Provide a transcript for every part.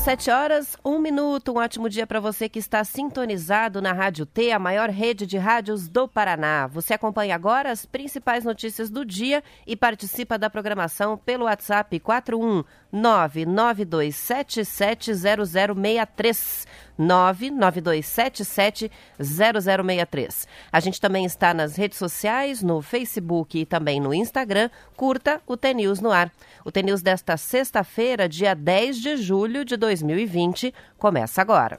Sete horas, um minuto. Um ótimo dia para você que está sintonizado na Rádio T, a maior rede de rádios do Paraná. Você acompanha agora as principais notícias do dia e participa da programação pelo WhatsApp 41992770063. 992770063. A gente também está nas redes sociais, no Facebook e também no Instagram. Curta o TNews no ar. O TNews desta sexta-feira, dia 10 de julho de 2020, começa agora.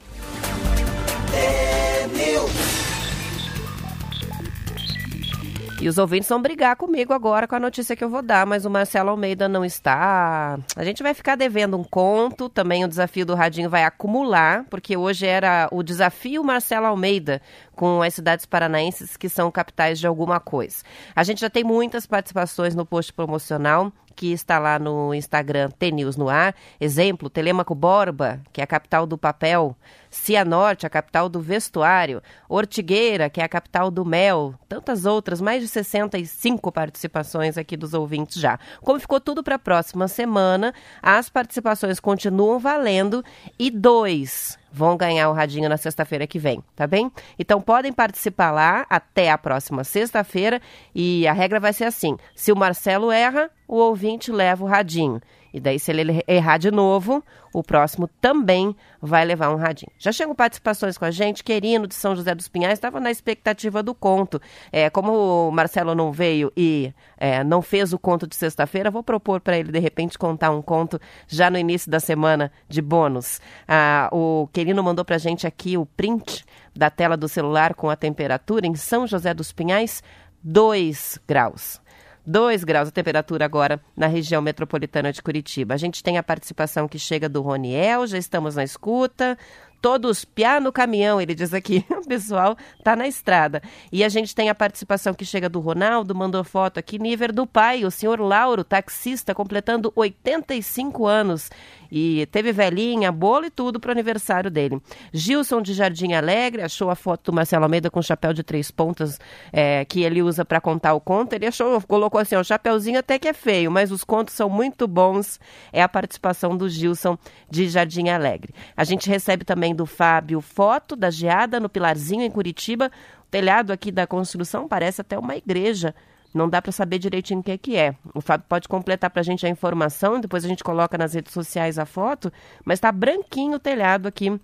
E os ouvintes vão brigar comigo agora com a notícia que eu vou dar, mas o Marcelo Almeida não está. A gente vai ficar devendo um conto, também o desafio do Radinho vai acumular, porque hoje era o desafio Marcelo Almeida com as cidades paranaenses que são capitais de alguma coisa. A gente já tem muitas participações no post promocional que está lá no Instagram TNews no ar. Exemplo, Telemaco Borba, que é a capital do papel. Cianorte, a capital do vestuário. Ortigueira, que é a capital do mel. Tantas outras, mais de 65 participações aqui dos ouvintes já. Como ficou tudo para a próxima semana, as participações continuam valendo e dois vão ganhar o radinho na sexta-feira que vem, tá bem? Então podem participar lá até a próxima sexta-feira e a regra vai ser assim: se o Marcelo erra, o ouvinte leva o radinho. E daí, se ele errar de novo, o próximo também vai levar um radinho. Já chegam participações com a gente. Querino de São José dos Pinhais estava na expectativa do conto. É, como o Marcelo não veio e é, não fez o conto de sexta-feira, vou propor para ele, de repente, contar um conto já no início da semana de bônus. Ah, o Querino mandou para a gente aqui o print da tela do celular com a temperatura em São José dos Pinhais, 2 graus. 2 graus a temperatura agora na região metropolitana de Curitiba. A gente tem a participação que chega do Roniel, já estamos na escuta. Todos piá no caminhão, ele diz aqui. O pessoal tá na estrada. E a gente tem a participação que chega do Ronaldo, mandou foto aqui, nível do pai, o senhor Lauro, taxista, completando 85 anos. E teve velhinha, bolo e tudo pro aniversário dele. Gilson de Jardim Alegre achou a foto do Marcelo Almeida com chapéu de três pontas é, que ele usa para contar o conto. Ele achou, colocou assim, o chapéuzinho até que é feio, mas os contos são muito bons. É a participação do Gilson de Jardim Alegre. A gente recebe também do Fábio foto da geada no Pilarzinho, em Curitiba. O telhado aqui da construção parece até uma igreja. Não dá para saber direitinho o que é que é. O Fábio pode completar para a gente a informação, depois a gente coloca nas redes sociais a foto, mas está branquinho o telhado aqui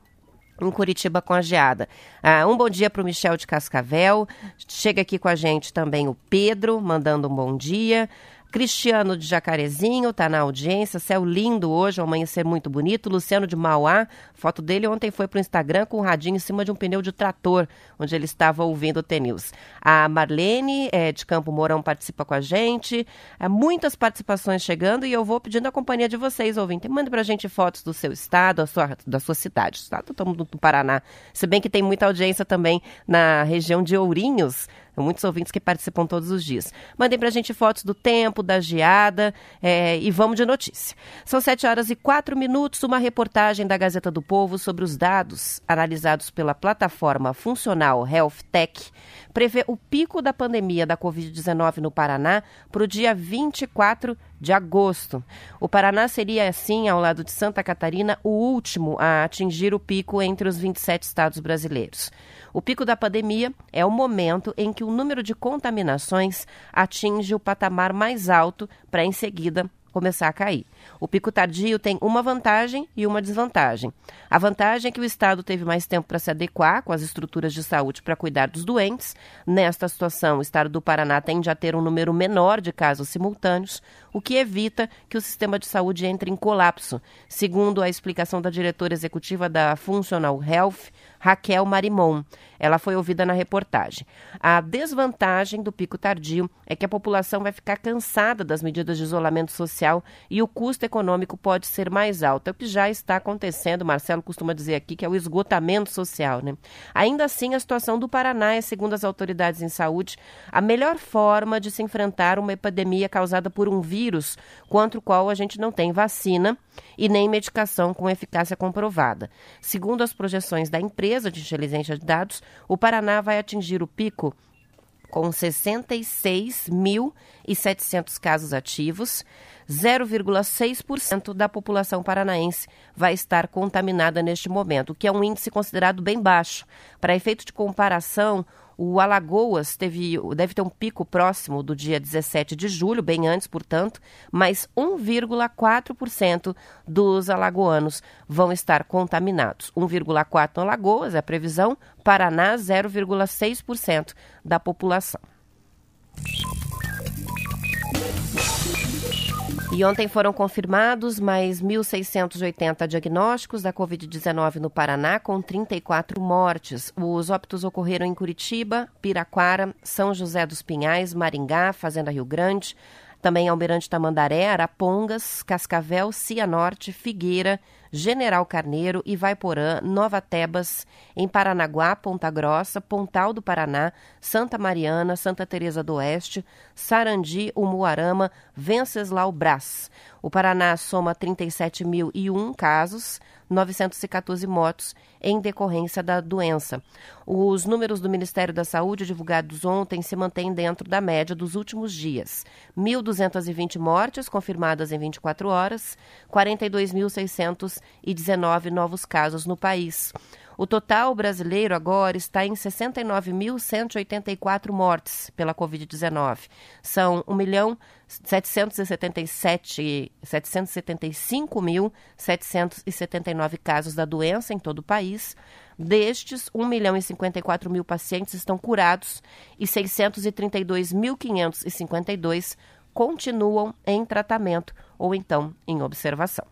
em Curitiba com a geada. Ah, um bom dia para o Michel de Cascavel. Chega aqui com a gente também o Pedro, mandando um bom dia. Cristiano de Jacarezinho está na audiência. Céu lindo hoje, um amanhecer muito bonito. Luciano de Mauá, foto dele ontem foi para o Instagram com um radinho em cima de um pneu de trator, onde ele estava ouvindo o T-News. A Marlene é, de Campo Mourão participa com a gente. É, muitas participações chegando e eu vou pedindo a companhia de vocês, ouvintes. Mande para a gente fotos do seu estado, da sua, da sua cidade. Estado estamos no Paraná. Se bem que tem muita audiência também na região de Ourinhos muitos ouvintes que participam todos os dias. Mandem para a gente fotos do tempo, da geada é, e vamos de notícia. São sete horas e quatro minutos, uma reportagem da Gazeta do Povo sobre os dados analisados pela plataforma funcional Health Tech prevê o pico da pandemia da Covid-19 no Paraná para o dia 24 de agosto. O Paraná seria, assim, ao lado de Santa Catarina, o último a atingir o pico entre os 27 estados brasileiros. O pico da pandemia é o momento em que o número de contaminações atinge o patamar mais alto para, em seguida, começar a cair. O pico tardio tem uma vantagem e uma desvantagem. A vantagem é que o Estado teve mais tempo para se adequar com as estruturas de saúde para cuidar dos doentes. Nesta situação, o Estado do Paraná tende a ter um número menor de casos simultâneos, o que evita que o sistema de saúde entre em colapso. Segundo a explicação da diretora executiva da Functional Health, Raquel Marimon. Ela foi ouvida na reportagem. A desvantagem do pico tardio é que a população vai ficar cansada das medidas de isolamento social e o custo econômico pode ser mais alto. É o que já está acontecendo, Marcelo costuma dizer aqui, que é o esgotamento social. Né? Ainda assim, a situação do Paraná é, segundo as autoridades em saúde, a melhor forma de se enfrentar uma epidemia causada por um vírus contra o qual a gente não tem vacina e nem medicação com eficácia comprovada. Segundo as projeções da empresa de inteligência de dados, o Paraná vai atingir o pico com 66.700 casos ativos. 0,6% da população paranaense vai estar contaminada neste momento, o que é um índice considerado bem baixo. Para efeito de comparação, o Alagoas teve, deve ter um pico próximo do dia 17 de julho, bem antes, portanto, mas 1,4% dos alagoanos vão estar contaminados. 1,4% no Alagoas é a previsão, Paraná 0,6% da população. E ontem foram confirmados mais 1.680 diagnósticos da Covid-19 no Paraná, com 34 mortes. Os óbitos ocorreram em Curitiba, Piraquara, São José dos Pinhais, Maringá, Fazenda Rio Grande, também Almirante Tamandaré, Arapongas, Cascavel, Cianorte, Figueira, General Carneiro, Ivaiporã, Nova Tebas, em Paranaguá, Ponta Grossa, Pontal do Paraná, Santa Mariana, Santa Teresa do Oeste, Sarandi, Umuarama, Venceslau Brás. O Paraná soma 37.001 casos, 914 mortos em decorrência da doença. Os números do Ministério da Saúde divulgados ontem se mantêm dentro da média dos últimos dias. 1.220 mortes confirmadas em 24 horas, 42.619 novos casos no país. O total brasileiro agora está em 69.184 mortes pela Covid-19. São 1 milhão 777, 775.779 casos da doença em todo o país. Destes, 1 milhão e 54 mil pacientes estão curados e 632.552 continuam em tratamento ou então em observação.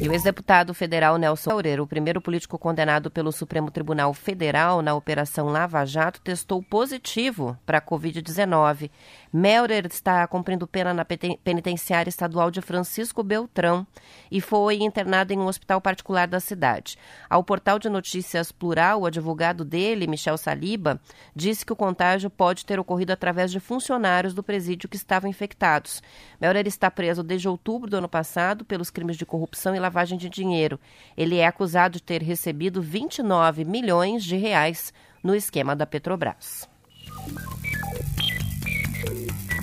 E o ex-deputado federal Nelson Aureira, o primeiro político condenado pelo Supremo Tribunal Federal na Operação Lava Jato, testou positivo para a Covid-19. Melrer está cumprindo pena na penitenciária estadual de Francisco Beltrão e foi internado em um hospital particular da cidade. Ao portal de notícias Plural, o advogado dele, Michel Saliba, disse que o contágio pode ter ocorrido através de funcionários do presídio que estavam infectados. Melrer está preso desde outubro do ano passado pelos crimes de corrupção e lavagem de dinheiro. Ele é acusado de ter recebido 29 milhões de reais no esquema da Petrobras.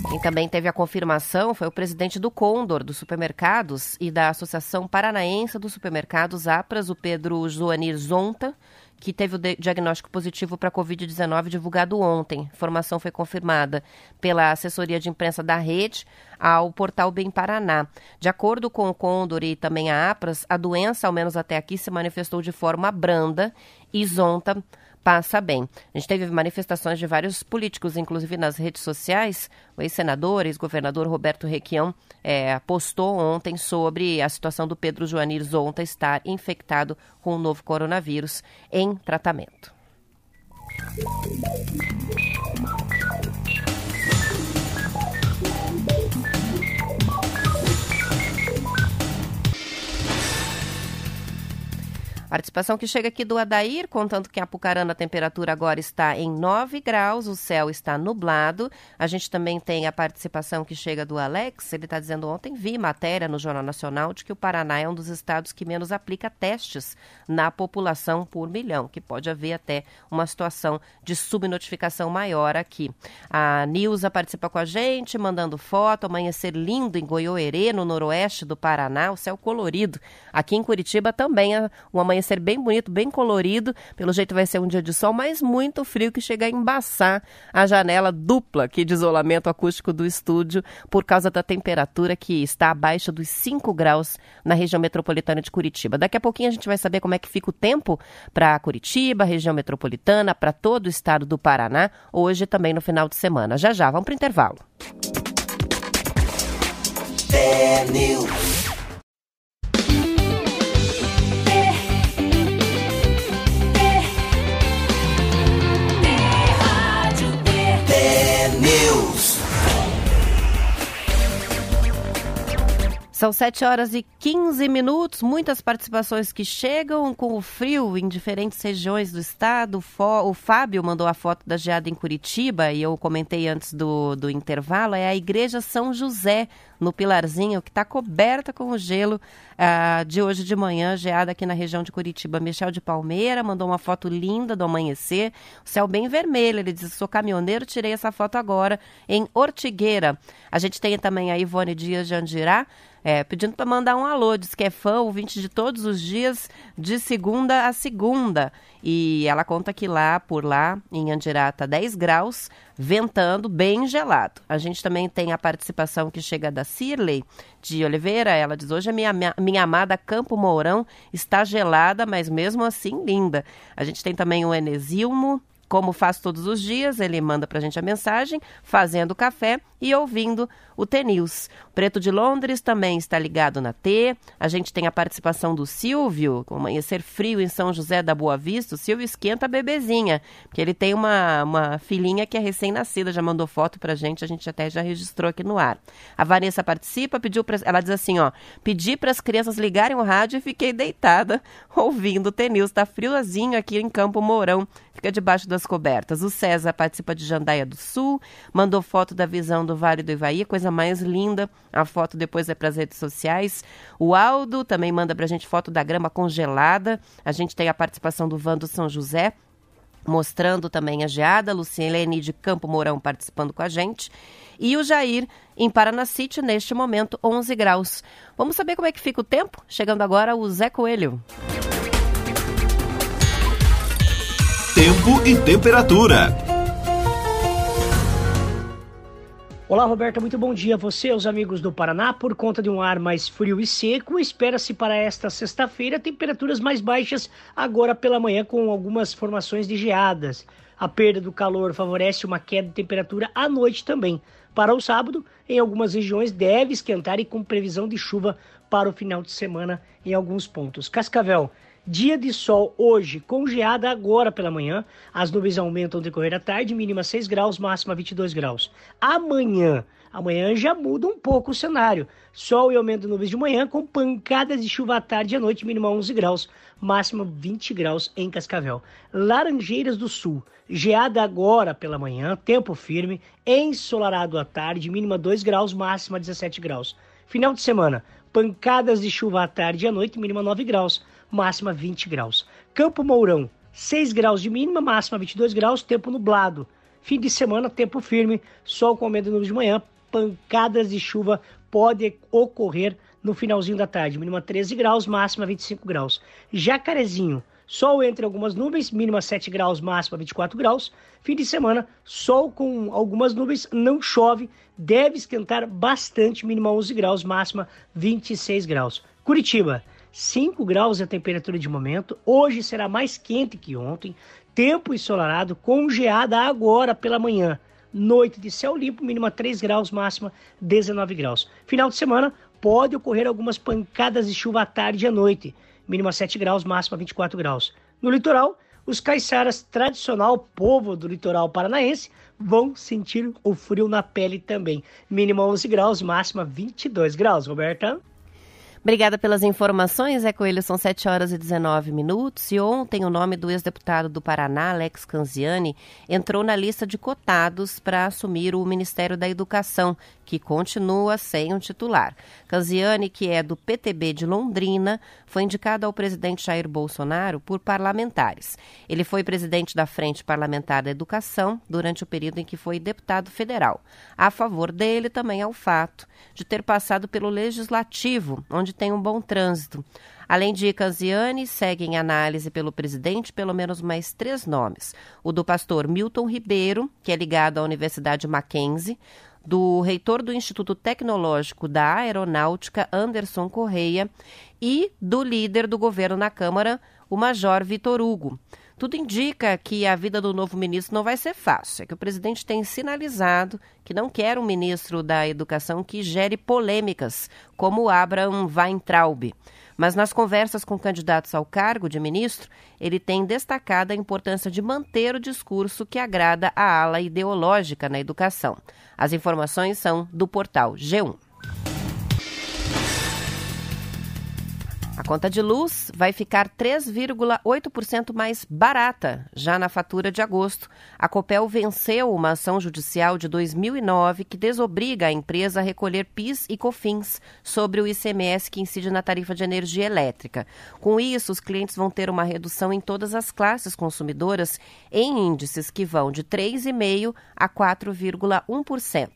Quem também teve a confirmação foi o presidente do Condor, dos supermercados, e da Associação Paranaense dos Supermercados, APRAS, o Pedro Joanir Zonta, que teve o diagnóstico positivo para a Covid-19 divulgado ontem. A informação foi confirmada pela assessoria de imprensa da rede ao portal Bem Paraná. De acordo com o Condor e também a APRAS, a doença, ao menos até aqui, se manifestou de forma branda Zonta passa bem. A gente teve manifestações de vários políticos, inclusive nas redes sociais. O ex-senador, ex-governador Roberto Requião é, postou ontem sobre a situação do Pedro Joanir Zonta estar infectado com o novo coronavírus em tratamento. Participação que chega aqui do Adair, contando que a Apucarana a temperatura agora está em 9 graus, o céu está nublado. A gente também tem a participação que chega do Alex, ele está dizendo ontem, vi matéria no Jornal Nacional de que o Paraná é um dos estados que menos aplica testes na população por milhão, que pode haver até uma situação de subnotificação maior aqui. A Nilza participa com a gente, mandando foto, amanhecer lindo em Goiôerê, no noroeste do Paraná, o céu colorido. Aqui em Curitiba também é um amanhecer bem bonito, bem colorido. Pelo jeito vai ser um dia de sol, mas muito frio que chega a embaçar a janela dupla aqui de isolamento acústico do estúdio por causa da temperatura que está abaixo dos 5 graus na região metropolitana de Curitiba. Daqui a pouquinho a gente vai saber como é que fica o tempo para Curitiba, região metropolitana, para todo o estado do Paraná, hoje também no final de semana. Já já, vamos para o intervalo. São 7 horas e 15 minutos, muitas participações que chegam com o frio em diferentes regiões do estado. O Fábio mandou a foto da geada em Curitiba e eu comentei antes do, do intervalo. É a Igreja São José, no Pilarzinho, que está coberta com o gelo uh, de hoje de manhã, geada aqui na região de Curitiba. Michel de Palmeira mandou uma foto linda do amanhecer, o céu bem vermelho. Ele diz: sou caminhoneiro, tirei essa foto agora em Ortigueira. A gente tem também a Ivone Dias de Andirá. É, pedindo para mandar um alô, diz que é fã, ouvinte de todos os dias, de segunda a segunda. E ela conta que lá, por lá, em Andirá, tá 10 graus, ventando, bem gelado. A gente também tem a participação que chega da Cirley de Oliveira. Ela diz: Hoje a minha, minha amada Campo Mourão está gelada, mas mesmo assim linda. A gente tem também o Enesilmo, como faz todos os dias, ele manda para a gente a mensagem, fazendo café e ouvindo o T-News. Preto de Londres também está ligado na T. A gente tem a participação do Silvio, com amanhecer frio em São José da Boa Vista. O Silvio esquenta a bebezinha, porque ele tem uma, uma filhinha que é recém-nascida, já mandou foto para a gente, a gente até já registrou aqui no ar. A Vanessa participa, pediu pra, ela diz assim, ó, pedi para as crianças ligarem o rádio e fiquei deitada ouvindo o T-News. Está friozinho aqui em Campo Mourão, fica debaixo das cobertas. O César participa de Jandaia do Sul, mandou foto da visão do Vale do Ivaí, coisa mais linda. A foto depois é para as redes sociais. O Aldo também manda para a gente foto da grama congelada. A gente tem a participação do Vando São José, mostrando também a geada. Luciene de Campo Mourão participando com a gente. E o Jair em Paranacite, neste momento, 11 graus. Vamos saber como é que fica o tempo? Chegando agora o Zé Coelho. Tempo e temperatura. Olá, Roberta, muito bom dia a você, os amigos do Paraná. Por conta de um ar mais frio e seco, espera-se para esta sexta-feira temperaturas mais baixas agora pela manhã, com algumas formações de geadas. A perda do calor favorece uma queda de temperatura à noite também. Para o sábado, em algumas regiões deve esquentar e com previsão de chuva para o final de semana em alguns pontos. Cascavel, Dia de sol hoje, com geada agora pela manhã. As nuvens aumentam no decorrer da tarde, mínima 6 graus, máxima 22 graus. Amanhã, amanhã já muda um pouco o cenário. Sol e aumento de nuvens de manhã, com pancadas de chuva à tarde e à noite, mínima 11 graus, máxima 20 graus em Cascavel. Laranjeiras do Sul, geada agora pela manhã, tempo firme, ensolarado à tarde, mínima 2 graus, máxima 17 graus. Final de semana, pancadas de chuva à tarde e à noite, mínima 9 graus máxima 20 graus. Campo Mourão, 6 graus de mínima, máxima 22 graus, tempo nublado. Fim de semana, tempo firme, sol com aumento de manhã, pancadas de chuva podem ocorrer no finalzinho da tarde, mínima 13 graus, máxima 25 graus. Jacarezinho, sol entre algumas nuvens, mínima 7 graus, máxima 24 graus. Fim de semana, sol com algumas nuvens, não chove, deve esquentar bastante, mínima 11 graus, máxima 26 graus. Curitiba, 5 graus é a temperatura de momento. Hoje será mais quente que ontem. Tempo ensolarado, com geada agora pela manhã. Noite de céu limpo, mínima 3 graus, máxima 19 graus. Final de semana, pode ocorrer algumas pancadas de chuva à tarde e à noite. Mínima 7 graus, máxima 24 graus. No litoral, os caiçaras, tradicional povo do litoral paranaense, vão sentir o frio na pele também. Mínima 11 graus, máxima 22 graus. Roberta? Obrigada pelas informações, é Coelho, são 7 horas e 19 minutos. E ontem o nome do ex-deputado do Paraná, Alex Canziani, entrou na lista de cotados para assumir o Ministério da Educação, que continua sem um titular. Canziani, que é do PTB de Londrina, foi indicado ao presidente Jair Bolsonaro por parlamentares. Ele foi presidente da Frente Parlamentar da Educação durante o período em que foi deputado federal. A favor dele também é o fato de ter passado pelo Legislativo, onde tem um bom trânsito. Além de Canziani, seguem em análise pelo presidente pelo menos mais três nomes: o do pastor Milton Ribeiro, que é ligado à Universidade Mackenzie, do reitor do Instituto Tecnológico da Aeronáutica, Anderson Correia, e do líder do governo na Câmara, o Major Vitor Hugo. Tudo indica que a vida do novo ministro não vai ser fácil. É que o presidente tem sinalizado que não quer um ministro da Educação que gere polêmicas, como Abraham Weintraub. Mas nas conversas com candidatos ao cargo de ministro, ele tem destacado a importância de manter o discurso que agrada a ala ideológica na educação. As informações são do portal G1. A conta de luz vai ficar 3,8% mais barata já na fatura de agosto. A Copel venceu uma ação judicial de 2009 que desobriga a empresa a recolher PIS e COFINS sobre o ICMS que incide na tarifa de energia elétrica. Com isso, os clientes vão ter uma redução em todas as classes consumidoras em índices que vão de 3,5% a 4,1%.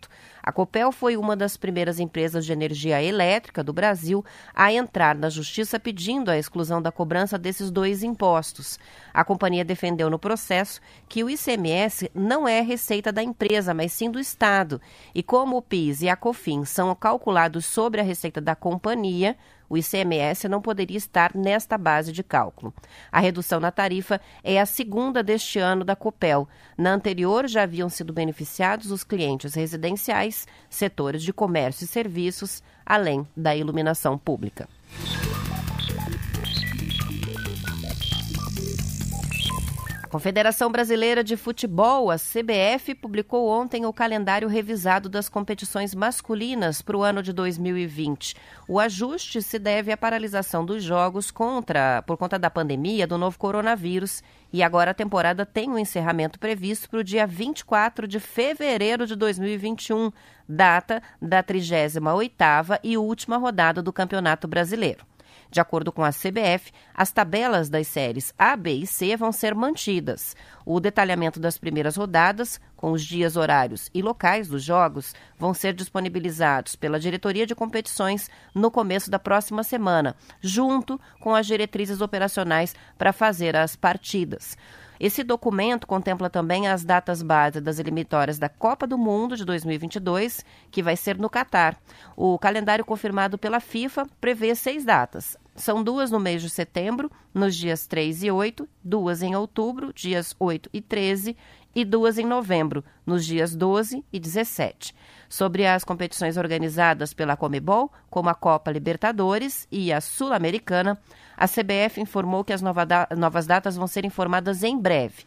A Copel foi uma das primeiras empresas de energia elétrica do Brasil a entrar na justiça pedindo a exclusão da cobrança desses dois impostos. A companhia defendeu no processo que o ICMS não é receita da empresa, mas sim do Estado. E como o PIS e a COFINS são calculados sobre a receita da companhia, o ICMS não poderia estar nesta base de cálculo. A redução na tarifa é a segunda deste ano da Copel. Na anterior já haviam sido beneficiados os clientes residenciais, setores de comércio e serviços, além da iluminação pública. Confederação Brasileira de Futebol, a CBF, publicou ontem o calendário revisado das competições masculinas para o ano de 2020. O ajuste se deve à paralisação dos jogos contra, por conta da pandemia do novo coronavírus. E agora a temporada tem um encerramento previsto para o dia 24 de fevereiro de 2021, data da 38ª e última rodada do Campeonato Brasileiro. De acordo com a CBF, as tabelas das séries A, B e C vão ser mantidas. O detalhamento das primeiras rodadas, com os dias, horários e locais dos jogos, vão ser disponibilizados pela Diretoria de Competições no começo da próxima semana, junto com as diretrizes operacionais para fazer as partidas. Esse documento contempla também as datas base das eliminatórias da Copa do Mundo de 2022, que vai ser no Catar. O calendário confirmado pela FIFA prevê seis datas. São duas no mês de setembro, nos dias 3 e 8, duas em outubro, dias 8 e 13, e duas em novembro, nos dias 12 e 17. Sobre as competições organizadas pela Comebol, como a Copa Libertadores e a Sul-Americana, a CBF informou que as novas datas vão ser informadas em breve.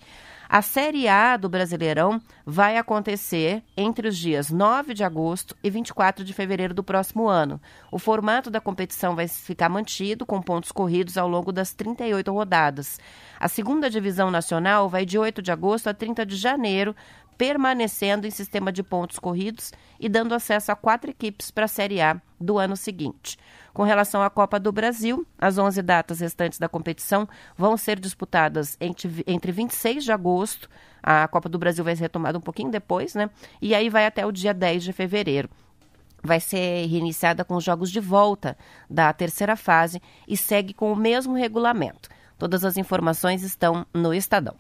A Série A do Brasileirão vai acontecer entre os dias 9 de agosto e 24 de fevereiro do próximo ano. O formato da competição vai ficar mantido, com pontos corridos ao longo das 38 rodadas. A segunda divisão nacional vai de 8 de agosto a 30 de janeiro, permanecendo em sistema de pontos corridos e dando acesso a quatro equipes para a Série A do ano seguinte. Com relação à Copa do Brasil, as 11 datas restantes da competição vão ser disputadas entre, entre 26 de agosto, a Copa do Brasil vai ser retomada um pouquinho depois, né? E aí vai até o dia 10 de fevereiro vai ser reiniciada com os jogos de volta da terceira fase e segue com o mesmo regulamento. Todas as informações estão no Estadão.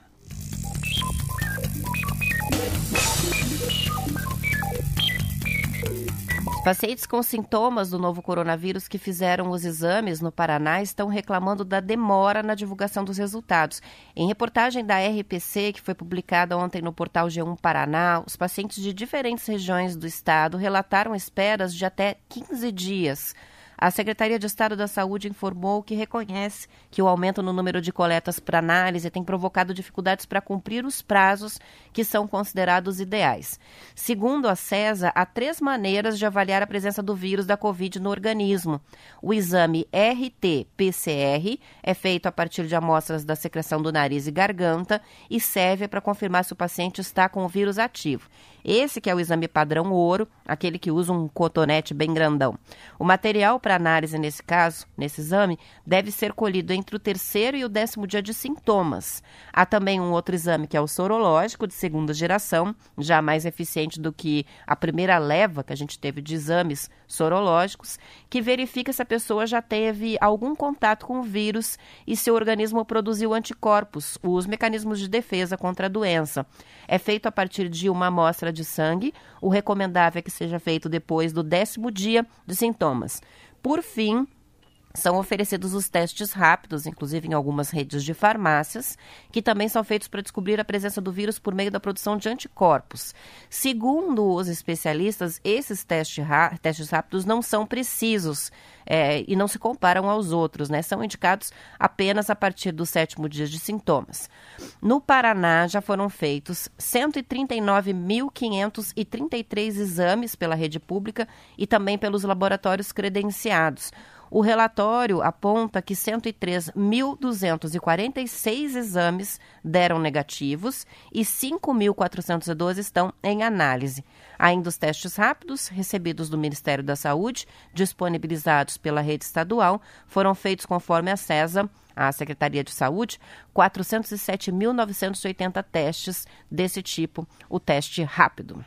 Pacientes com sintomas do novo coronavírus que fizeram os exames no Paraná estão reclamando da demora na divulgação dos resultados. Em reportagem da RPC, que foi publicada ontem no portal G1 Paraná, os pacientes de diferentes regiões do estado relataram esperas de até 15 dias. A Secretaria de Estado da Saúde informou que reconhece que o aumento no número de coletas para análise tem provocado dificuldades para cumprir os prazos que são considerados ideais. Segundo a CESA, há três maneiras de avaliar a presença do vírus da Covid no organismo. O exame RT-PCR é feito a partir de amostras da secreção do nariz e garganta e serve para confirmar se o paciente está com o vírus ativo. Esse que é o exame padrão ouro, aquele que usa um cotonete bem grandão. O material para análise nesse caso, nesse exame, deve ser colhido entre o terceiro e o décimo dia de sintomas. Há também um outro exame que é o sorológico de segunda geração, já mais eficiente do que a primeira leva que a gente teve de exames sorológicos, que verifica se a pessoa já teve algum contato com o vírus e se o organismo produziu anticorpos, os mecanismos de defesa contra a doença. É feito a partir de uma amostra de sangue. O recomendável é que seja feito depois do décimo dia de sintomas. Por fim, são oferecidos os testes rápidos, inclusive em algumas redes de farmácias, que também são feitos para descobrir a presença do vírus por meio da produção de anticorpos. Segundo os especialistas, esses testes, testes rápidos não são precisos é, e não se comparam aos outros, né? São indicados apenas a partir do sétimo dia de sintomas. No Paraná já foram feitos 139.533 exames pela rede pública e também pelos laboratórios credenciados. O relatório aponta que 103.246 exames deram negativos e 5.412 estão em análise. Ainda os testes rápidos, recebidos do Ministério da Saúde, disponibilizados pela rede estadual, foram feitos conforme a CESA a Secretaria de Saúde 407.980 testes desse tipo, o teste rápido.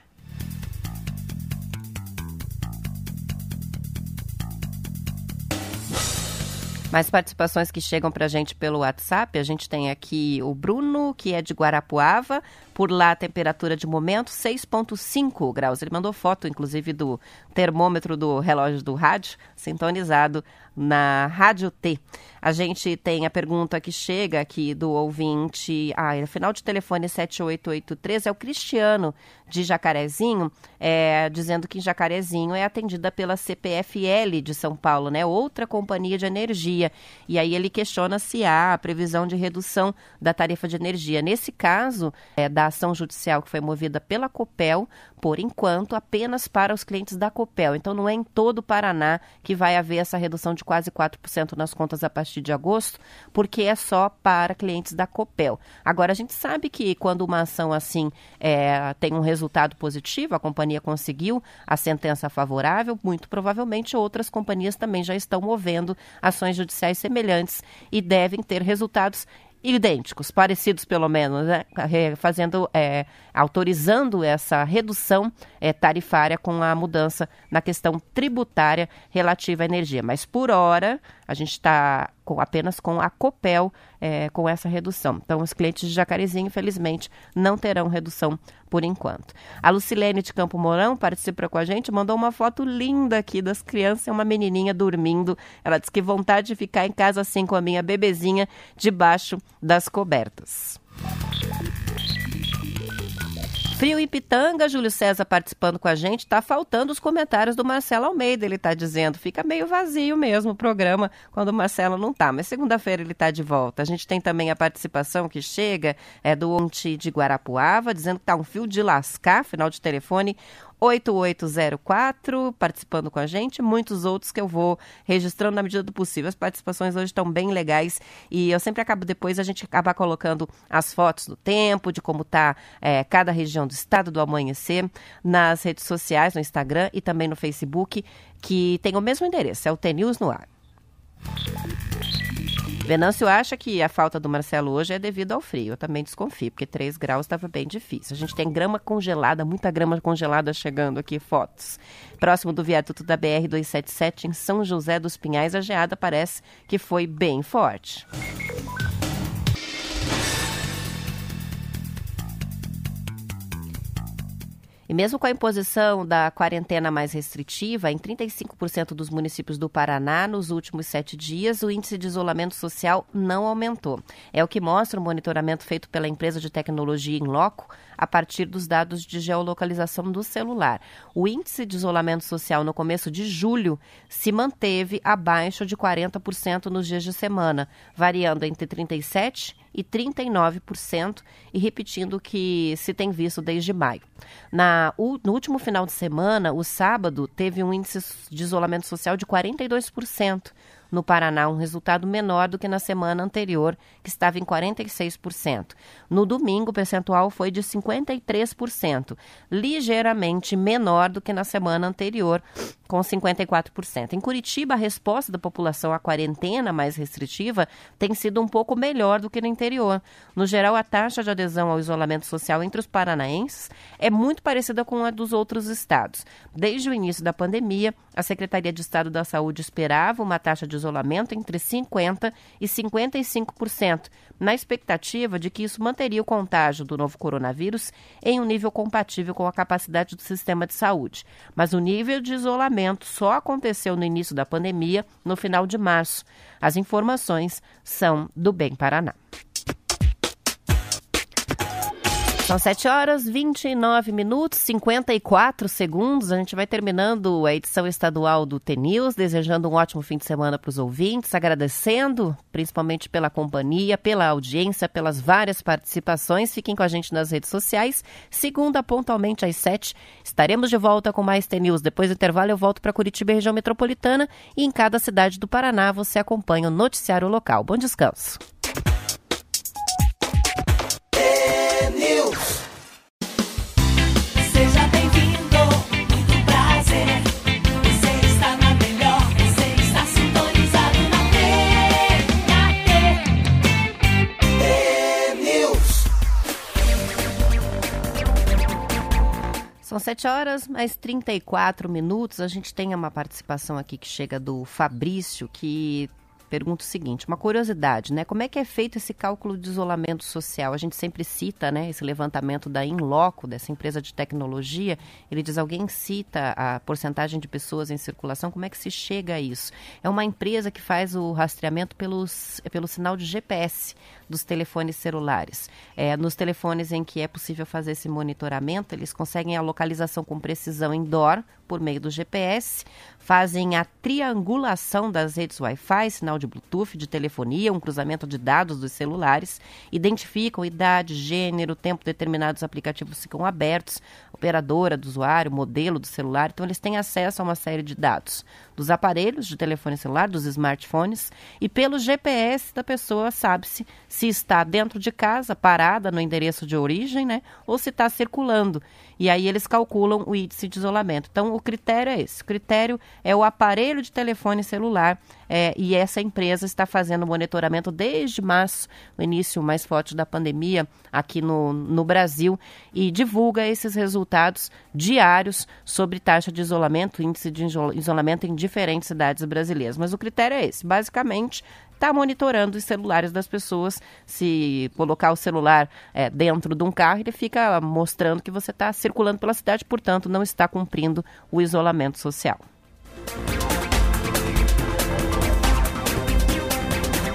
Mais participações que chegam para a gente pelo WhatsApp. A gente tem aqui o Bruno, que é de Guarapuava. Por lá, a temperatura de momento 6,5 graus. Ele mandou foto, inclusive, do termômetro do relógio do rádio, sintonizado na Rádio T. A gente tem a pergunta que chega aqui do ouvinte. Ah, é final de telefone 7883 é o Cristiano de Jacarezinho, é, dizendo que em Jacarezinho é atendida pela CPFL de São Paulo, né? Outra companhia de energia. E aí ele questiona se há a previsão de redução da tarifa de energia. Nesse caso, é, da ação judicial que foi movida pela Copel, por enquanto, apenas para os clientes da Copel. Então, não é em todo o Paraná que vai haver essa redução de quase 4% nas contas a partir de agosto, porque é só para clientes da Copel. Agora, a gente sabe que quando uma ação assim é, tem um resultado positivo, a companhia conseguiu a sentença favorável, muito provavelmente outras companhias também já estão movendo ações judiciais semelhantes e devem ter resultados idênticos, parecidos pelo menos, né? fazendo, é, autorizando essa redução é, tarifária com a mudança na questão tributária relativa à energia. Mas por hora a gente está com, apenas com a Copel é, com essa redução. Então, os clientes de Jacarezinho, infelizmente, não terão redução por enquanto. A Lucilene de Campo Mourão participa com a gente, mandou uma foto linda aqui das crianças, uma menininha dormindo. Ela disse que vontade de ficar em casa assim com a minha bebezinha debaixo das cobertas. Frio em Pitanga, Júlio César participando com a gente. Tá faltando os comentários do Marcelo Almeida, ele tá dizendo. Fica meio vazio mesmo o programa quando o Marcelo não tá. Mas segunda-feira ele tá de volta. A gente tem também a participação que chega é do Onti de Guarapuava, dizendo que tá um fio de lascar, final de telefone 8804 participando com a gente, muitos outros que eu vou registrando na medida do possível. As participações hoje estão bem legais e eu sempre acabo depois a gente acaba colocando as fotos do tempo, de como está é, cada região do estado do amanhecer nas redes sociais, no Instagram e também no Facebook, que tem o mesmo endereço, é o TNews no ar. Venâncio acha que a falta do Marcelo hoje é devido ao frio. Eu também desconfio, porque 3 graus estava bem difícil. A gente tem grama congelada, muita grama congelada chegando aqui, fotos. Próximo do viaduto da BR-277, em São José dos Pinhais, a geada parece que foi bem forte. E mesmo com a imposição da quarentena mais restritiva, em 35% dos municípios do Paraná, nos últimos sete dias, o índice de isolamento social não aumentou. É o que mostra o monitoramento feito pela empresa de tecnologia Inloco a partir dos dados de geolocalização do celular. O índice de isolamento social no começo de julho se manteve abaixo de 40% nos dias de semana, variando entre 37% e 39%, e repetindo o que se tem visto desde maio. Na, no último final de semana, o sábado, teve um índice de isolamento social de 42% no Paraná, um resultado menor do que na semana anterior, que estava em 46%. No domingo, o percentual foi de 53%, ligeiramente menor do que na semana anterior, com 54%. Em Curitiba, a resposta da população à quarentena mais restritiva tem sido um pouco melhor do que no interior. No geral, a taxa de adesão ao isolamento social entre os paranaenses é muito parecida com a dos outros estados. Desde o início da pandemia, a Secretaria de Estado da Saúde esperava uma taxa de isolamento entre 50% e 55%, na expectativa de que isso manteria o contágio do novo coronavírus em um nível compatível com a capacidade do sistema de saúde. Mas o nível de isolamento só aconteceu no início da pandemia, no final de março. As informações são do Bem Paraná. São 7 horas 29 minutos 54 segundos. A gente vai terminando a edição estadual do TNews, desejando um ótimo fim de semana para os ouvintes, agradecendo principalmente pela companhia, pela audiência, pelas várias participações. Fiquem com a gente nas redes sociais. Segunda, pontualmente às 7, estaremos de volta com mais TNews. Depois do intervalo, eu volto para Curitiba, região metropolitana, e em cada cidade do Paraná você acompanha o noticiário local. Bom descanso. São 7 horas mais 34 minutos. A gente tem uma participação aqui que chega do Fabrício, que pergunta o seguinte, uma curiosidade, né? Como é que é feito esse cálculo de isolamento social? A gente sempre cita, né, esse levantamento da Inloco, dessa empresa de tecnologia. Ele diz, alguém cita a porcentagem de pessoas em circulação, como é que se chega a isso? É uma empresa que faz o rastreamento pelos, pelo sinal de GPS dos telefones celulares. É, nos telefones em que é possível fazer esse monitoramento, eles conseguem a localização com precisão indoor, por meio do GPS, fazem a triangulação das redes Wi-Fi, sinal de Bluetooth, de telefonia, um cruzamento de dados dos celulares, identificam idade, gênero, tempo determinados aplicativos ficam abertos, operadora do usuário, modelo do celular, então eles têm acesso a uma série de dados dos aparelhos de telefone celular, dos smartphones, e pelo GPS da pessoa sabe-se se está dentro de casa, parada no endereço de origem, né, ou se está circulando. E aí eles calculam o índice de isolamento. Então o critério é esse. O critério é o aparelho de telefone celular é, e essa empresa está fazendo monitoramento desde março, o início mais forte da pandemia aqui no, no Brasil, e divulga esses resultados diários sobre taxa de isolamento, índice de isolamento em diferentes cidades brasileiras. Mas o critério é esse. Basicamente, está monitorando os celulares das pessoas. Se colocar o celular é, dentro de um carro, ele fica mostrando que você está circulando pela cidade, portanto, não está cumprindo o isolamento social.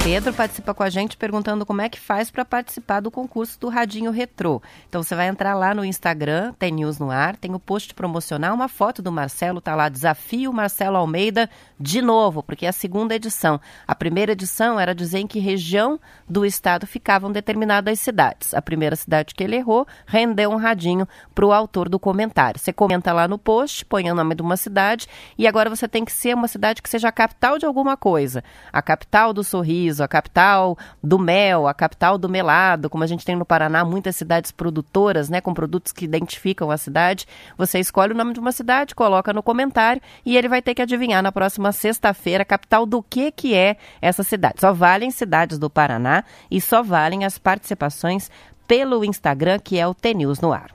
Pedro participa com a gente perguntando como é que faz para participar do concurso do Radinho Retrô. Então você vai entrar lá no Instagram, tem News no ar, tem o post promocional, uma foto do Marcelo, tá lá, desafio Marcelo Almeida de novo, porque é a segunda edição. A primeira edição era dizer em que região do estado ficavam determinadas cidades. A primeira cidade que ele errou rendeu um radinho para o autor do comentário. Você comenta lá no post, põe o nome de uma cidade e agora você tem que ser uma cidade que seja a capital de alguma coisa. A capital do sorriso a capital do mel, a capital do melado, como a gente tem no Paraná, muitas cidades produtoras, né, com produtos que identificam a cidade. Você escolhe o nome de uma cidade, coloca no comentário e ele vai ter que adivinhar na próxima sexta-feira a capital do que que é essa cidade. Só valem cidades do Paraná e só valem as participações pelo Instagram, que é o TNews no ar.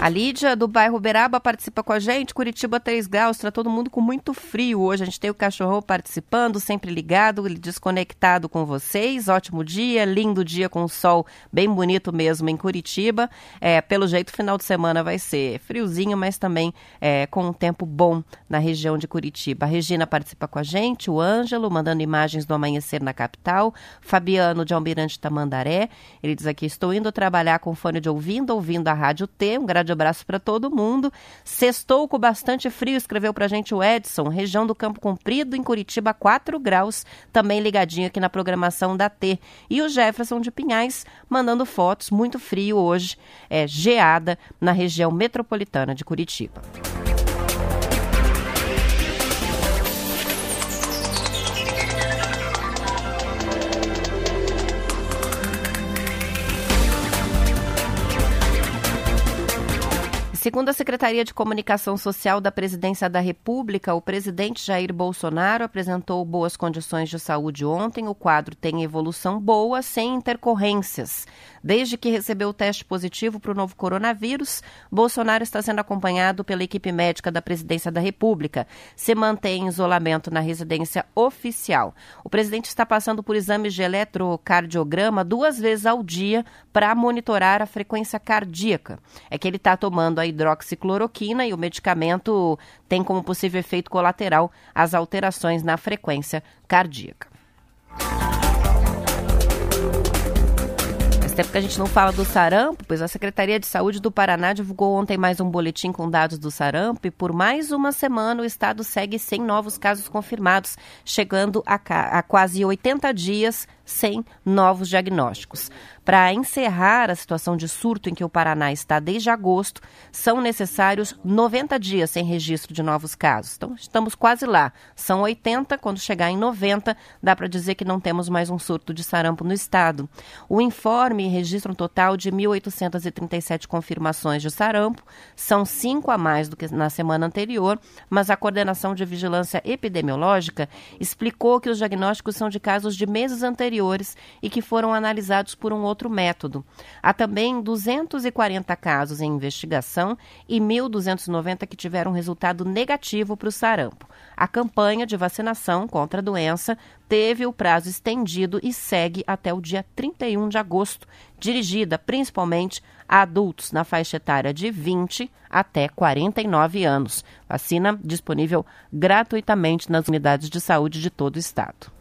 A Lídia, do bairro Beraba, participa com a gente. Curitiba 3 graus, está todo mundo com muito frio hoje. A gente tem o cachorrão participando, sempre ligado, desconectado com vocês. Ótimo dia, lindo dia com o sol bem bonito mesmo em Curitiba. É, pelo jeito, final de semana vai ser friozinho, mas também é, com um tempo bom na região de Curitiba. A Regina participa com a gente, o Ângelo, mandando imagens do amanhecer na capital. Fabiano, de Almirante Tamandaré. Ele diz aqui: estou indo trabalhar com fone de ouvindo, ouvindo a Rádio T. Um grande abraço para todo mundo. Sextou com bastante frio, escreveu para gente o Edson, região do Campo Comprido, em Curitiba, 4 graus, também ligadinho aqui na programação da T. E o Jefferson de Pinhais mandando fotos, muito frio hoje, é, geada na região metropolitana de Curitiba. Segundo a Secretaria de Comunicação Social da Presidência da República, o presidente Jair Bolsonaro apresentou boas condições de saúde ontem. O quadro tem evolução boa, sem intercorrências. Desde que recebeu o teste positivo para o novo coronavírus, Bolsonaro está sendo acompanhado pela equipe médica da Presidência da República. Se mantém em isolamento na residência oficial. O presidente está passando por exames de eletrocardiograma duas vezes ao dia para monitorar a frequência cardíaca. É que ele está tomando a hidroxicloroquina e o medicamento tem como possível efeito colateral as alterações na frequência cardíaca. tempo que a gente não fala do sarampo, pois a Secretaria de Saúde do Paraná divulgou ontem mais um boletim com dados do sarampo e por mais uma semana o estado segue sem novos casos confirmados, chegando a, a quase 80 dias sem novos diagnósticos. Para encerrar a situação de surto em que o Paraná está desde agosto, são necessários 90 dias sem registro de novos casos. Então, estamos quase lá. São 80, quando chegar em 90, dá para dizer que não temos mais um surto de sarampo no estado. O informe registra um total de 1.837 confirmações de sarampo, são cinco a mais do que na semana anterior, mas a coordenação de vigilância epidemiológica explicou que os diagnósticos são de casos de meses anteriores e que foram analisados por um outro outro método. Há também 240 casos em investigação e 1.290 que tiveram resultado negativo para o sarampo. A campanha de vacinação contra a doença teve o prazo estendido e segue até o dia 31 de agosto, dirigida principalmente a adultos na faixa etária de 20 até 49 anos. Vacina disponível gratuitamente nas unidades de saúde de todo o estado.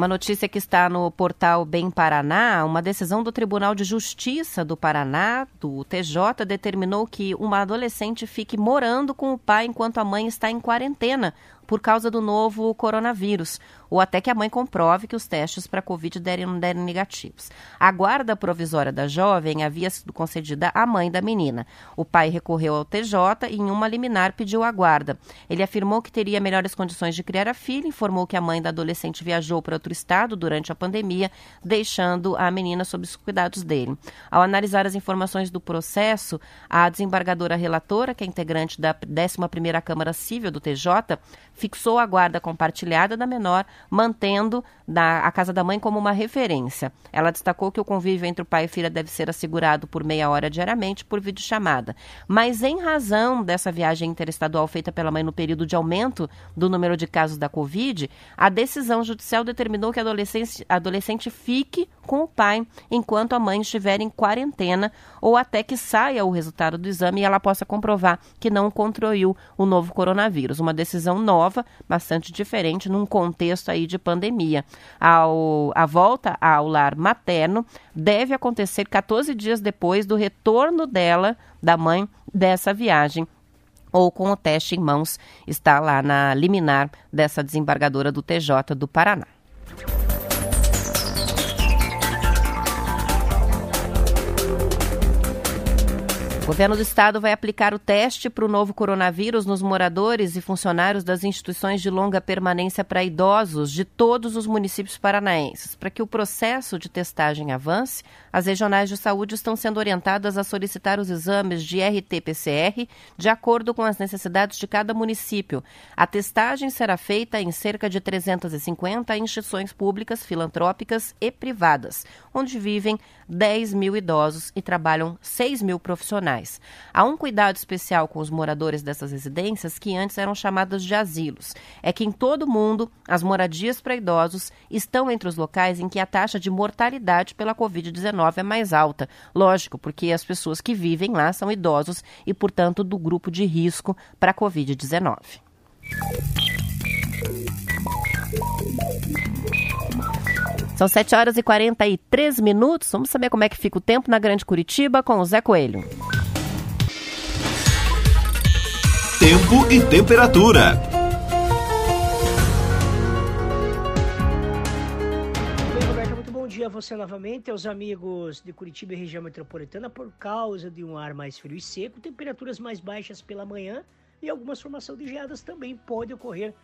Uma notícia que está no portal Bem Paraná, uma decisão do Tribunal de Justiça do Paraná, do TJ, determinou que uma adolescente fique morando com o pai enquanto a mãe está em quarentena por causa do novo coronavírus, ou até que a mãe comprove que os testes para Covid deram, deram negativos. A guarda provisória da jovem havia sido concedida à mãe da menina. O pai recorreu ao TJ e, em uma liminar, pediu a guarda. Ele afirmou que teria melhores condições de criar a filha, informou que a mãe da adolescente viajou para outro estado durante a pandemia, deixando a menina sob os cuidados dele. Ao analisar as informações do processo, a desembargadora relatora, que é integrante da 11ª Câmara Civil do TJ, fixou a guarda compartilhada da menor, mantendo da, a casa da mãe como uma referência. Ela destacou que o convívio entre o pai e filha deve ser assegurado por meia hora diariamente por videochamada. Mas em razão dessa viagem interestadual feita pela mãe no período de aumento do número de casos da Covid, a decisão judicial determinou que a adolescente, a adolescente fique com o pai enquanto a mãe estiver em quarentena ou até que saia o resultado do exame e ela possa comprovar que não contraiu o novo coronavírus. Uma decisão nova bastante diferente num contexto aí de pandemia. Ao, a volta ao lar materno deve acontecer 14 dias depois do retorno dela, da mãe, dessa viagem ou com o teste em mãos, está lá na liminar dessa desembargadora do TJ do Paraná. O governo do estado vai aplicar o teste para o novo coronavírus nos moradores e funcionários das instituições de longa permanência para idosos de todos os municípios paranaenses. Para que o processo de testagem avance, as regionais de saúde estão sendo orientadas a solicitar os exames de RT-PCR de acordo com as necessidades de cada município. A testagem será feita em cerca de 350 instituições públicas, filantrópicas e privadas, onde vivem 10 mil idosos e trabalham 6 mil profissionais. Há um cuidado especial com os moradores dessas residências que antes eram chamadas de asilos. É que em todo o mundo, as moradias para idosos estão entre os locais em que a taxa de mortalidade pela Covid-19 é mais alta. Lógico, porque as pessoas que vivem lá são idosos e, portanto, do grupo de risco para a Covid-19. São 7 horas e 43 minutos. Vamos saber como é que fica o tempo na Grande Curitiba com o Zé Coelho. Tempo e temperatura. Muito bom dia a você novamente, aos amigos de Curitiba e região metropolitana. Por causa de um ar mais frio e seco, temperaturas mais baixas pela manhã e algumas formações de geadas também podem ocorrer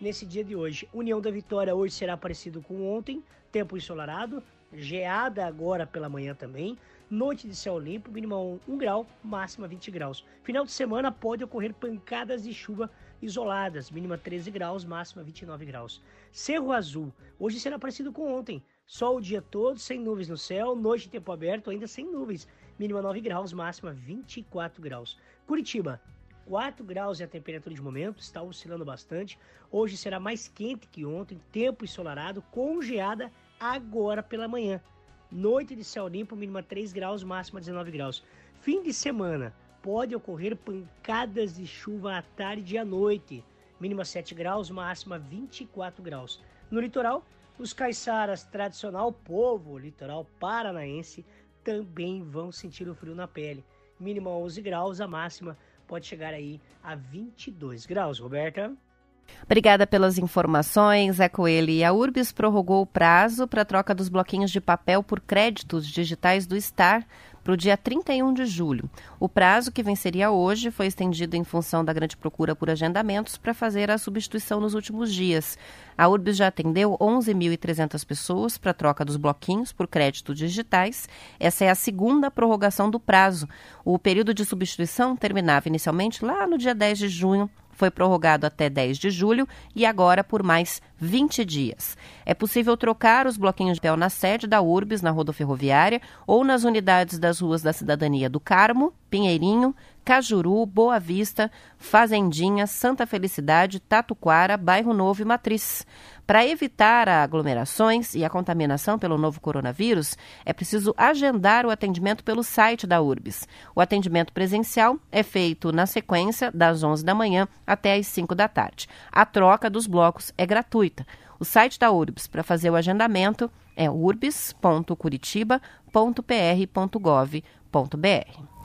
nesse dia de hoje. União da Vitória hoje será parecido com ontem, tempo ensolarado, geada agora pela manhã também. Noite de céu limpo, mínima 1, 1 grau, máxima 20 graus. Final de semana pode ocorrer pancadas de chuva isoladas, mínima 13 graus, máxima 29 graus. Cerro Azul, hoje será parecido com ontem. Sol o dia todo, sem nuvens no céu, noite tempo aberto, ainda sem nuvens, mínima 9 graus, máxima 24 graus. Curitiba, 4 graus é a temperatura de momento, está oscilando bastante. Hoje será mais quente que ontem, tempo ensolarado, com geada agora pela manhã. Noite de céu limpo, mínima 3 graus, máxima 19 graus. Fim de semana, pode ocorrer pancadas de chuva à tarde e à noite. Mínima 7 graus, máxima 24 graus. No litoral, os caiçaras tradicional povo litoral paranaense também vão sentir o frio na pele. Mínima 11 graus, a máxima pode chegar aí a 22 graus. Roberta? Obrigada pelas informações, é Coelho. E a Urbis prorrogou o prazo para a troca dos bloquinhos de papel por créditos digitais do Star para o dia 31 de julho. O prazo, que venceria hoje, foi estendido em função da grande procura por agendamentos para fazer a substituição nos últimos dias. A Urbis já atendeu 11.300 pessoas para a troca dos bloquinhos por créditos digitais. Essa é a segunda prorrogação do prazo. O período de substituição terminava inicialmente lá no dia 10 de junho foi prorrogado até 10 de julho e agora por mais 20 dias. É possível trocar os bloquinhos de papel na sede da URBS, na rodoferroviária, ou nas unidades das ruas da Cidadania do Carmo, Pinheirinho, Cajuru, Boa Vista, Fazendinha, Santa Felicidade, Tatuquara, Bairro Novo e Matriz. Para evitar aglomerações e a contaminação pelo novo coronavírus, é preciso agendar o atendimento pelo site da URBS. O atendimento presencial é feito na sequência das 11 da manhã até às 5 da tarde. A troca dos blocos é gratuita. O site da URBS para fazer o agendamento é urbis.curitiba.pr.gov.br.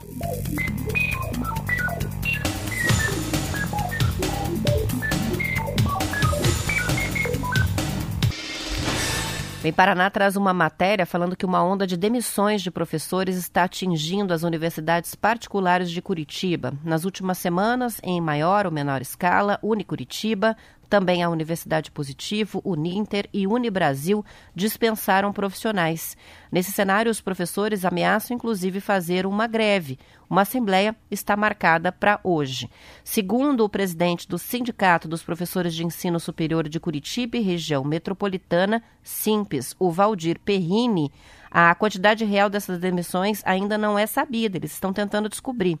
Bem, Paraná traz uma matéria falando que uma onda de demissões de professores está atingindo as universidades particulares de Curitiba. Nas últimas semanas, em maior ou menor escala, Unicuritiba, também a Universidade Positivo, Uninter e Unibrasil dispensaram profissionais. Nesse cenário, os professores ameaçam inclusive fazer uma greve. Uma assembleia está marcada para hoje. Segundo o presidente do Sindicato dos Professores de Ensino Superior de Curitiba e região metropolitana, Simpes, o Valdir Perrini, a quantidade real dessas demissões ainda não é sabida, eles estão tentando descobrir.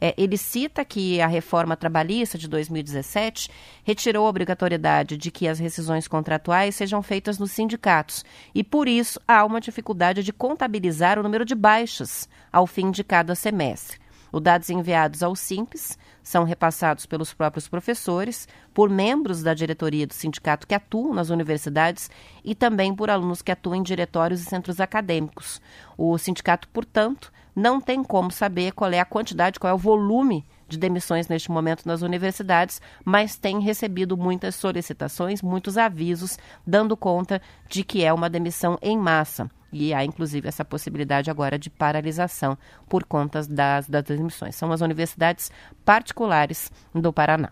É, ele cita que a reforma trabalhista de 2017 retirou a obrigatoriedade de que as rescisões contratuais sejam feitas nos sindicatos e, por isso, há uma dificuldade de contabilizar o número de baixas ao fim de cada semestre. Os dados enviados ao Simples são repassados pelos próprios professores, por membros da diretoria do sindicato que atuam nas universidades e também por alunos que atuam em diretórios e centros acadêmicos. O sindicato, portanto, não tem como saber qual é a quantidade, qual é o volume de demissões neste momento nas universidades, mas tem recebido muitas solicitações, muitos avisos, dando conta de que é uma demissão em massa. E há, inclusive, essa possibilidade agora de paralisação por conta das, das demissões. São as universidades particulares do Paraná.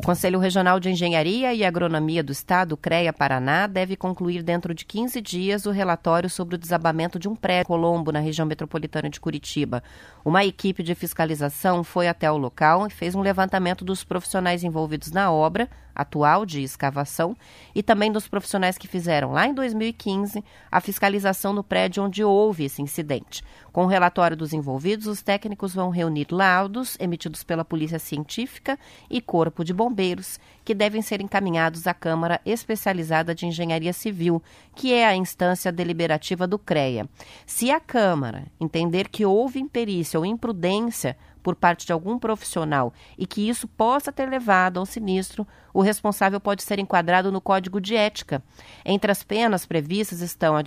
O Conselho Regional de Engenharia e Agronomia do Estado, CREA Paraná, deve concluir dentro de 15 dias o relatório sobre o desabamento de um prédio Colombo na região metropolitana de Curitiba. Uma equipe de fiscalização foi até o local e fez um levantamento dos profissionais envolvidos na obra atual de escavação e também dos profissionais que fizeram lá em 2015 a fiscalização no prédio onde houve esse incidente. Com o relatório dos envolvidos, os técnicos vão reunir laudos emitidos pela Polícia Científica e Corpo de Bombeiros, que devem ser encaminhados à Câmara Especializada de Engenharia Civil, que é a instância deliberativa do CREA. Se a Câmara entender que houve imperícia ou imprudência por parte de algum profissional e que isso possa ter levado ao sinistro, o responsável pode ser enquadrado no Código de Ética. Entre as penas previstas estão a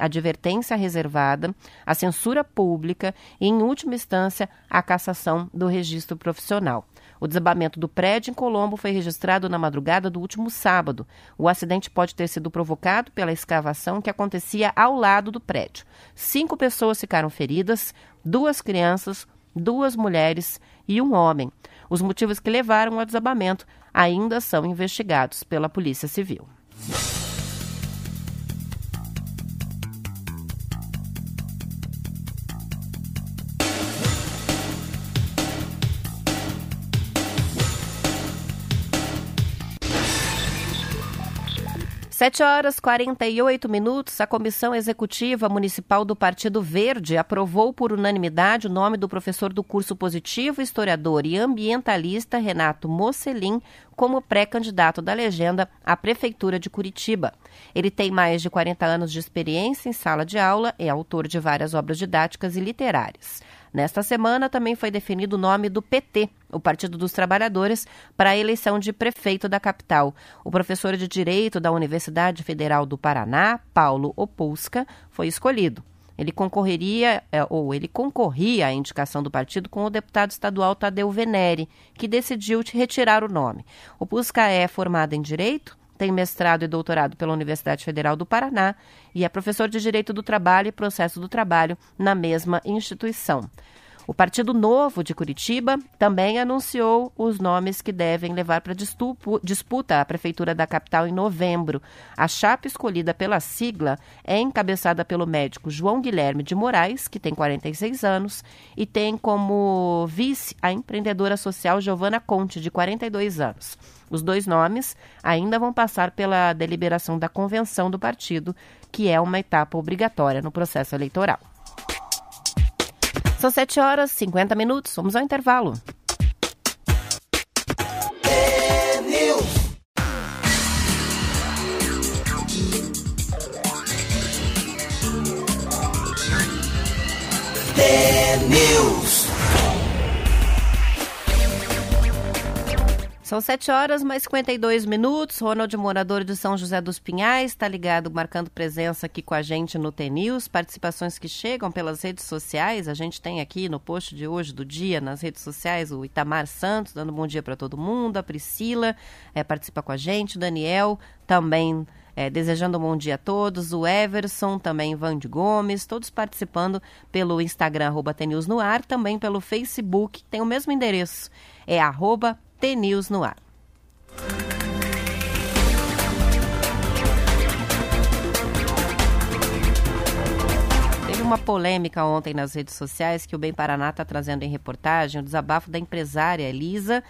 advertência reservada, a censura pública e, em última instância, a cassação do registro profissional. O desabamento do prédio em Colombo foi registrado na madrugada do último sábado. O acidente pode ter sido provocado pela escavação que acontecia ao lado do prédio. Cinco pessoas ficaram feridas, duas crianças, duas mulheres e um homem. Os motivos que levaram ao desabamento ainda são investigados pela Polícia Civil. Sete horas 48 minutos, a Comissão Executiva Municipal do Partido Verde aprovou por unanimidade o nome do professor do curso positivo, historiador e ambientalista Renato Mocelin como pré-candidato da legenda à Prefeitura de Curitiba. Ele tem mais de 40 anos de experiência em sala de aula, é autor de várias obras didáticas e literárias. Nesta semana também foi definido o nome do PT, o Partido dos Trabalhadores, para a eleição de prefeito da capital. O professor de Direito da Universidade Federal do Paraná, Paulo Opulska, foi escolhido. Ele concorreria, é, ou ele concorria à indicação do partido com o deputado estadual Tadeu Venere, que decidiu retirar o nome. O Pusca é formado em Direito, tem mestrado e doutorado pela Universidade Federal do Paraná e é professor de Direito do Trabalho e Processo do Trabalho na mesma instituição. O Partido Novo de Curitiba também anunciou os nomes que devem levar para disputa a Prefeitura da capital em novembro. A chapa escolhida pela sigla é encabeçada pelo médico João Guilherme de Moraes, que tem 46 anos, e tem como vice a empreendedora social Giovana Conte, de 42 anos. Os dois nomes ainda vão passar pela deliberação da convenção do partido, que é uma etapa obrigatória no processo eleitoral. São 7 horas e 50 minutos. Vamos ao intervalo. News. São 7 horas mais 52 minutos. Ronald, morador de São José dos Pinhais, está ligado, marcando presença aqui com a gente no TNews. Participações que chegam pelas redes sociais. A gente tem aqui no post de hoje do dia, nas redes sociais, o Itamar Santos, dando bom dia para todo mundo. A Priscila é, participa com a gente. O Daniel também é, desejando um bom dia a todos. O Everson, também Vande Gomes, todos participando pelo Instagram, arroba no ar, também pelo Facebook, tem o mesmo endereço, é arroba TNews no ar. Teve uma polêmica ontem nas redes sociais que o Bem Paraná está trazendo em reportagem, o desabafo da empresária Elisa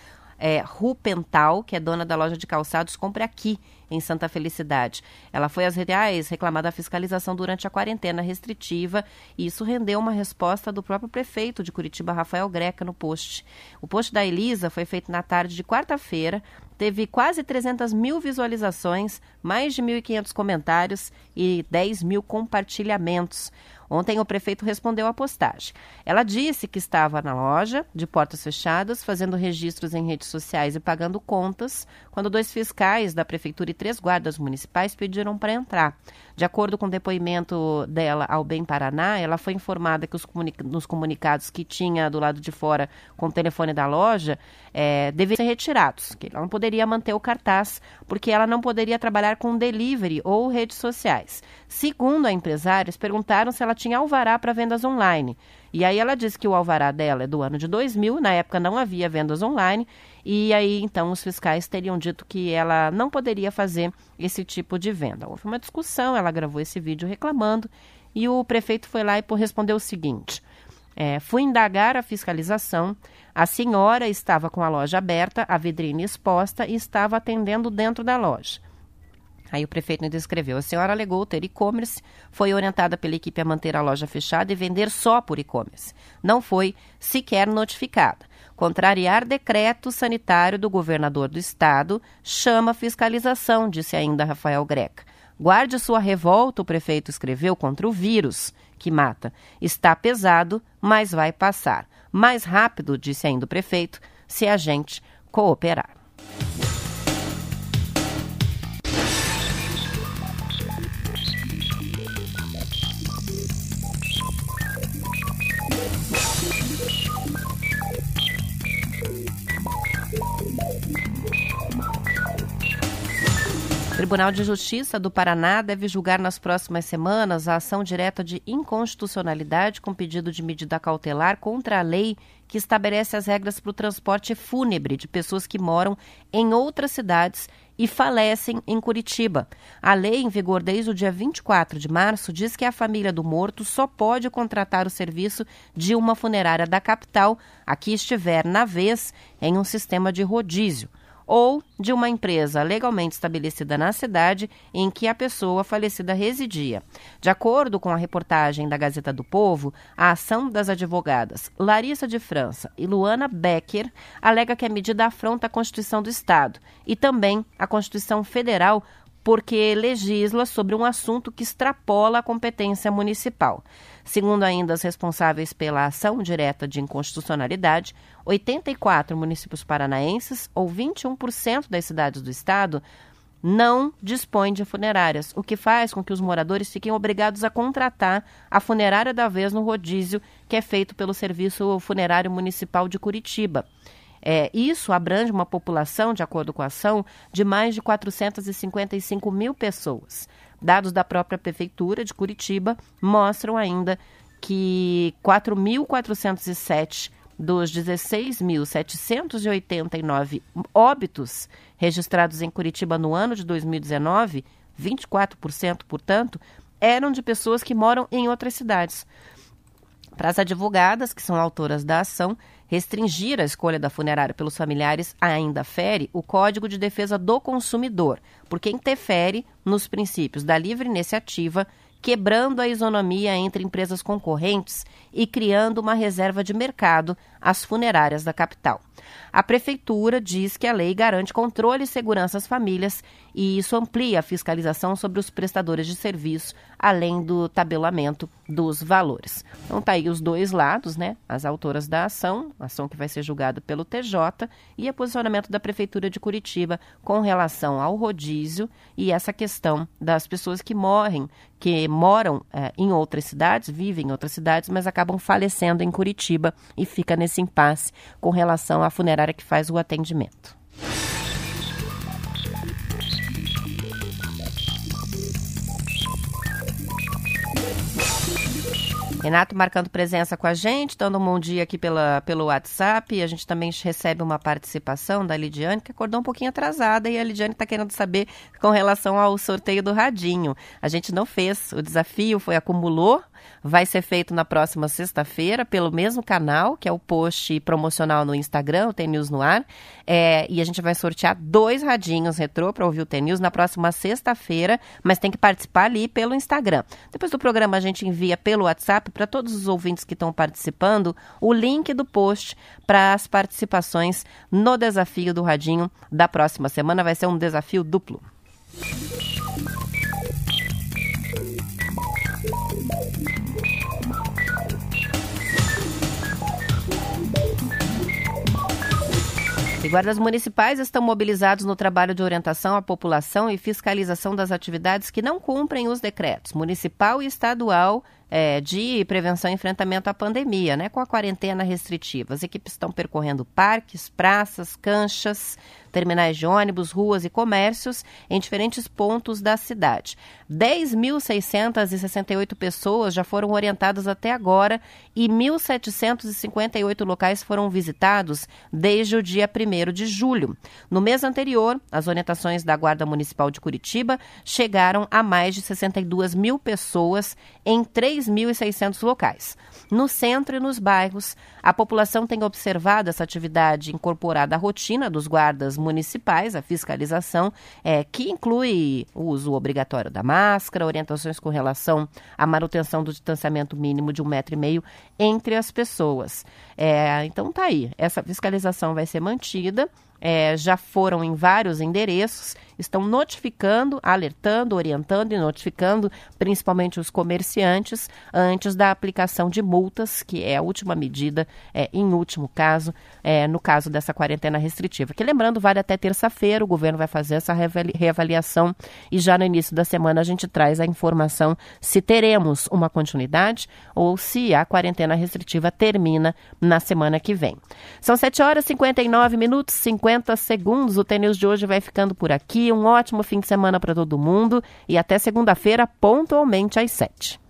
é, Rupental, que é dona da loja de calçados Compre Aqui, em Santa Felicidade. Ela foi às reais reclamar da fiscalização durante a quarentena restritiva e isso rendeu uma resposta do próprio prefeito de Curitiba, Rafael Greca, no post. O post da Elisa foi feito na tarde de quarta-feira, teve quase 300 mil visualizações, mais de 1.500 comentários e 10 mil compartilhamentos. Ontem o prefeito respondeu à postagem. Ela disse que estava na loja, de portas fechadas, fazendo registros em redes sociais e pagando contas, quando dois fiscais da prefeitura e três guardas municipais pediram para entrar. De acordo com o depoimento dela ao Bem Paraná, ela foi informada que os nos comunicados que tinha do lado de fora com o telefone da loja é, deveriam ser retirados, que ela não poderia manter o cartaz, porque ela não poderia trabalhar com delivery ou redes sociais. Segundo a empresária, eles perguntaram se ela tinha alvará para vendas online. E aí ela disse que o alvará dela é do ano de 2000, na época não havia vendas online, e aí então os fiscais teriam dito que ela não poderia fazer esse tipo de venda. Houve uma discussão, ela gravou esse vídeo reclamando, e o prefeito foi lá e respondeu o seguinte: é, fui indagar a fiscalização. A senhora estava com a loja aberta, a vitrine exposta e estava atendendo dentro da loja. Aí o prefeito descreveu. A senhora alegou ter e-commerce, foi orientada pela equipe a manter a loja fechada e vender só por e-commerce. Não foi sequer notificada. Contrariar decreto sanitário do governador do estado chama fiscalização, disse ainda Rafael Greca. Guarde sua revolta, o prefeito escreveu, contra o vírus que mata. Está pesado, mas vai passar. Mais rápido, disse ainda o prefeito, se a gente cooperar. Tribunal de Justiça do Paraná deve julgar nas próximas semanas a ação direta de inconstitucionalidade com pedido de medida cautelar contra a lei que estabelece as regras para o transporte fúnebre de pessoas que moram em outras cidades e falecem em Curitiba. A lei, em vigor desde o dia 24 de março, diz que a família do morto só pode contratar o serviço de uma funerária da capital a que estiver na vez em um sistema de rodízio ou de uma empresa legalmente estabelecida na cidade em que a pessoa falecida residia. De acordo com a reportagem da Gazeta do Povo, a ação das advogadas Larissa de França e Luana Becker alega que a medida afronta a Constituição do Estado e também a Constituição Federal porque legisla sobre um assunto que extrapola a competência municipal. Segundo ainda as responsáveis pela ação direta de inconstitucionalidade, 84 municípios paranaenses, ou 21% das cidades do estado, não dispõem de funerárias, o que faz com que os moradores fiquem obrigados a contratar a funerária da vez no rodízio que é feito pelo Serviço Funerário Municipal de Curitiba. É, isso abrange uma população, de acordo com a ação, de mais de 455 mil pessoas. Dados da própria Prefeitura de Curitiba mostram ainda que 4.407 dos 16.789 óbitos registrados em Curitiba no ano de 2019, 24%, portanto, eram de pessoas que moram em outras cidades. Para as advogadas, que são autoras da ação, restringir a escolha da funerária pelos familiares ainda fere o Código de Defesa do Consumidor, porque interfere nos princípios da livre iniciativa, quebrando a isonomia entre empresas concorrentes e criando uma reserva de mercado às funerárias da capital. A prefeitura diz que a lei garante controle e segurança às famílias e isso amplia a fiscalização sobre os prestadores de serviço, além do tabelamento dos valores. Então tá aí os dois lados, né? As autoras da ação, ação que vai ser julgada pelo TJ, e o posicionamento da prefeitura de Curitiba com relação ao rodízio e essa questão das pessoas que morrem, que moram é, em outras cidades, vivem em outras cidades, mas acabam falecendo em Curitiba e fica nesse impasse com relação à funerária que faz o atendimento. Renato marcando presença com a gente, dando um bom dia aqui pela, pelo WhatsApp. A gente também recebe uma participação da Lidiane, que acordou um pouquinho atrasada, e a Lidiane está querendo saber com relação ao sorteio do Radinho. A gente não fez, o desafio foi acumulou vai ser feito na próxima sexta-feira pelo mesmo canal, que é o post promocional no Instagram, o TNews no ar. É, e a gente vai sortear dois radinhos retrô para ouvir o TNews na próxima sexta-feira, mas tem que participar ali pelo Instagram. Depois do programa, a gente envia pelo WhatsApp para todos os ouvintes que estão participando o link do post para as participações no desafio do radinho da próxima semana. Vai ser um desafio duplo. E guardas municipais estão mobilizados no trabalho de orientação à população e fiscalização das atividades que não cumprem os decretos municipal e estadual é, de prevenção e enfrentamento à pandemia, né, com a quarentena restritiva. As equipes estão percorrendo parques, praças, canchas, terminais de ônibus, ruas e comércios em diferentes pontos da cidade. 10.668 pessoas já foram orientadas até agora e 1.758 locais foram visitados desde o dia 1 de julho. No mês anterior, as orientações da Guarda Municipal de Curitiba chegaram a mais de 62 mil pessoas em 3.600 locais. No centro e nos bairros, a população tem observado essa atividade incorporada à rotina dos guardas municipais, a fiscalização, é, que inclui o uso obrigatório da máscara, orientações com relação à manutenção do distanciamento mínimo de um metro e meio entre as pessoas. É, então tá aí, essa fiscalização vai ser mantida é, já foram em vários endereços, estão notificando, alertando, orientando e notificando principalmente os comerciantes antes da aplicação de multas, que é a última medida, é, em último caso, é, no caso dessa quarentena restritiva. Que lembrando, vale até terça-feira, o governo vai fazer essa reavaliação e já no início da semana a gente traz a informação se teremos uma continuidade ou se a quarentena restritiva termina na semana que vem. São 7 horas e 59 minutos, 50 50 segundos. O tênis de hoje vai ficando por aqui. Um ótimo fim de semana para todo mundo e até segunda-feira, pontualmente às 7.